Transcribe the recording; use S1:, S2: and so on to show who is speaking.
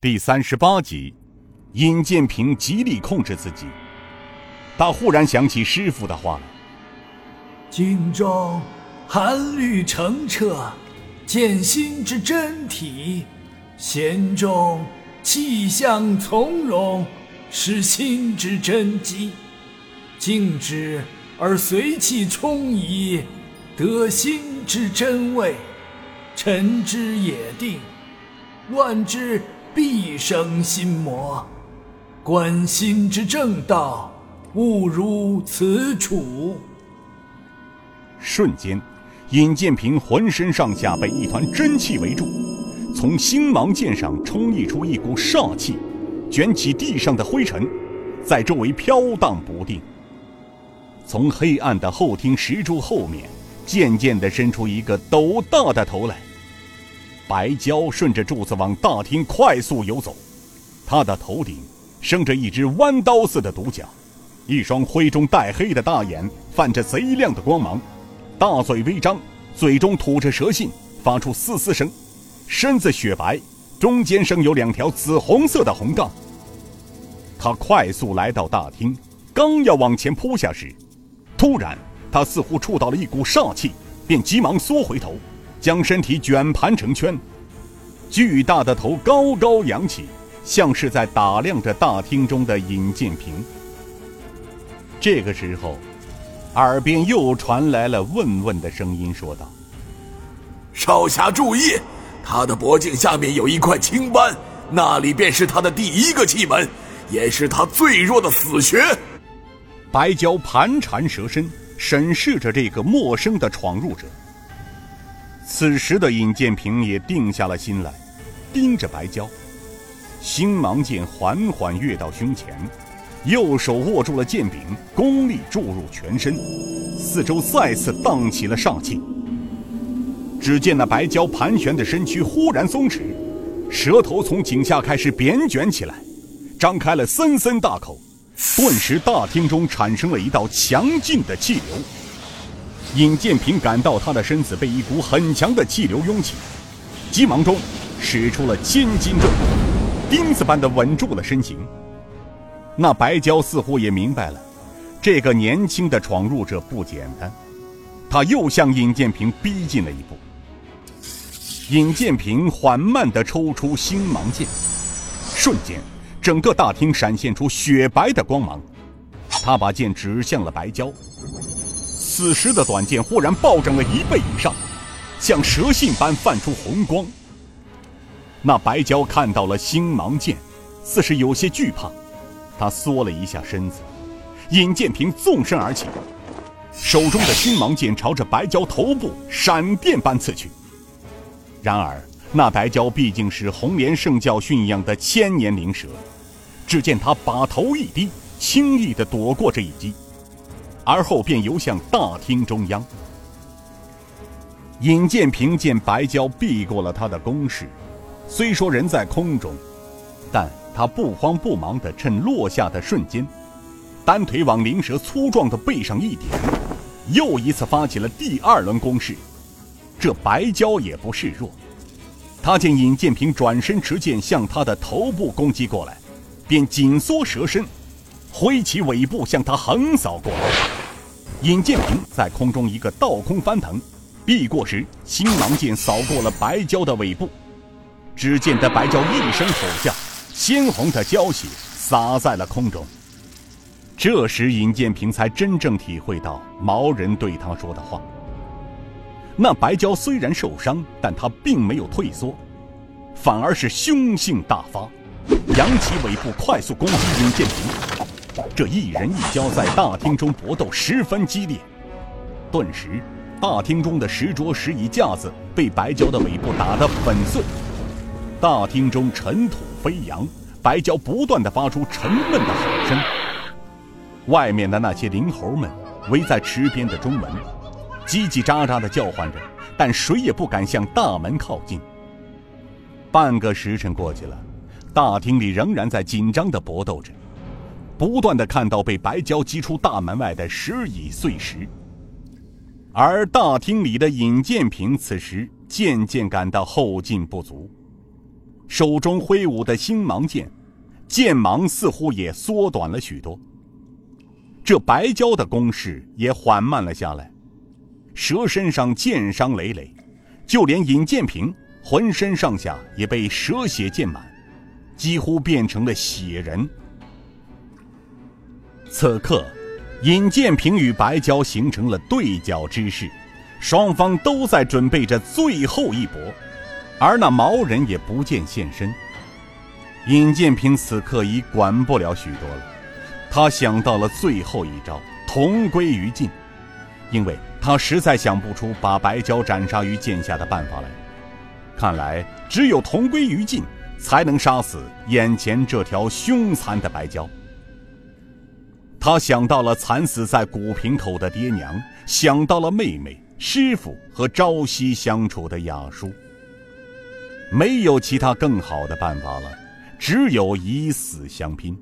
S1: 第三十八集，尹建平极力控制自己。他忽然想起师傅的话了：“
S2: 镜中寒绿澄澈，见心之真体；弦中气象从容，是心之真机。静之而随气充盈，得心之真味；沉之也定，乱之。”必生心魔，观心之正道，勿如此处。
S1: 瞬间，尹建平浑身上下被一团真气围住，从星芒剑上冲溢出一股煞气，卷起地上的灰尘，在周围飘荡不定。从黑暗的后厅石柱后面，渐渐地伸出一个斗大的头来。白蛟顺着柱子往大厅快速游走，他的头顶生着一只弯刀似的独角，一双灰中带黑的大眼泛着贼亮的光芒，大嘴微张，嘴中吐着蛇信，发出嘶嘶声，身子雪白，中间生有两条紫红色的红杠。他快速来到大厅，刚要往前扑下时，突然他似乎触到了一股煞气，便急忙缩回头。将身体卷盘成圈，巨大的头高高扬起，像是在打量着大厅中的尹建平。这个时候，耳边又传来了问问的声音，说道：“
S3: 少侠注意，他的脖颈下面有一块青斑，那里便是他的第一个气门，也是他最弱的死穴。”
S1: 白蛟盘缠蛇身，审视着这个陌生的闯入者。此时的尹建平也定下了心来，盯着白蛟，星芒剑缓缓跃到胸前，右手握住了剑柄，功力注入全身，四周再次荡起了煞气。只见那白蛟盘旋的身躯忽然松弛，舌头从颈下开始扁卷起来，张开了森森大口，顿时大厅中产生了一道强劲的气流。尹建平感到他的身子被一股很强的气流拥起，急忙中使出了千斤重，钉子般的稳住了身形。那白蛟似乎也明白了，这个年轻的闯入者不简单，他又向尹建平逼近了一步。尹建平缓慢地抽出星芒剑，瞬间，整个大厅闪现出雪白的光芒，他把剑指向了白蛟。此时的短剑忽然暴涨了一倍以上，像蛇信般泛出红光。那白蛟看到了星芒剑，似是有些惧怕，他缩了一下身子。尹建平纵身而起，手中的星芒剑朝着白蛟头部闪电般刺去。然而，那白蛟毕竟是红莲圣教驯养的千年灵蛇，只见他把头一低，轻易地躲过这一击。而后便游向大厅中央。尹建平见白蛟避过了他的攻势，虽说人在空中，但他不慌不忙地趁落下的瞬间，单腿往灵蛇粗壮的背上一点，又一次发起了第二轮攻势。这白蛟也不示弱，他见尹建平转身持剑向他的头部攻击过来，便紧缩蛇身，挥起尾部向他横扫过来。尹建平在空中一个倒空翻腾，避过时，星芒剑扫过了白蛟的尾部。只见得白蛟一声吼叫，鲜红的蛟血洒在了空中。这时，尹建平才真正体会到毛人对他说的话。那白蛟虽然受伤，但他并没有退缩，反而是凶性大发，扬起尾部快速攻击尹建平。这一人一蛟在大厅中搏斗十分激烈，顿时，大厅中的石桌、石椅、架子被白蛟的尾部打得粉碎，大厅中尘土飞扬，白蛟不断的发出沉闷的吼声。外面的那些灵猴们围在池边的中门，叽叽喳喳的叫唤着，但谁也不敢向大门靠近。半个时辰过去了，大厅里仍然在紧张的搏斗着。不断的看到被白蛟击出大门外的石椅碎石，而大厅里的尹建平此时渐渐感到后劲不足，手中挥舞的星芒剑，剑芒似乎也缩短了许多。这白蛟的攻势也缓慢了下来，蛇身上剑伤累累，就连尹建平浑身上下也被蛇血溅满，几乎变成了血人。此刻，尹建平与白蛟形成了对角之势，双方都在准备着最后一搏，而那毛人也不见现身。尹建平此刻已管不了许多了。他想到了最后一招同归于尽，因为他实在想不出把白蛟斩杀于剑下的办法来。看来只有同归于尽，才能杀死眼前这条凶残的白蛟。他想到了惨死在古平口的爹娘，想到了妹妹、师傅和朝夕相处的雅叔。没有其他更好的办法了，只有以死相拼。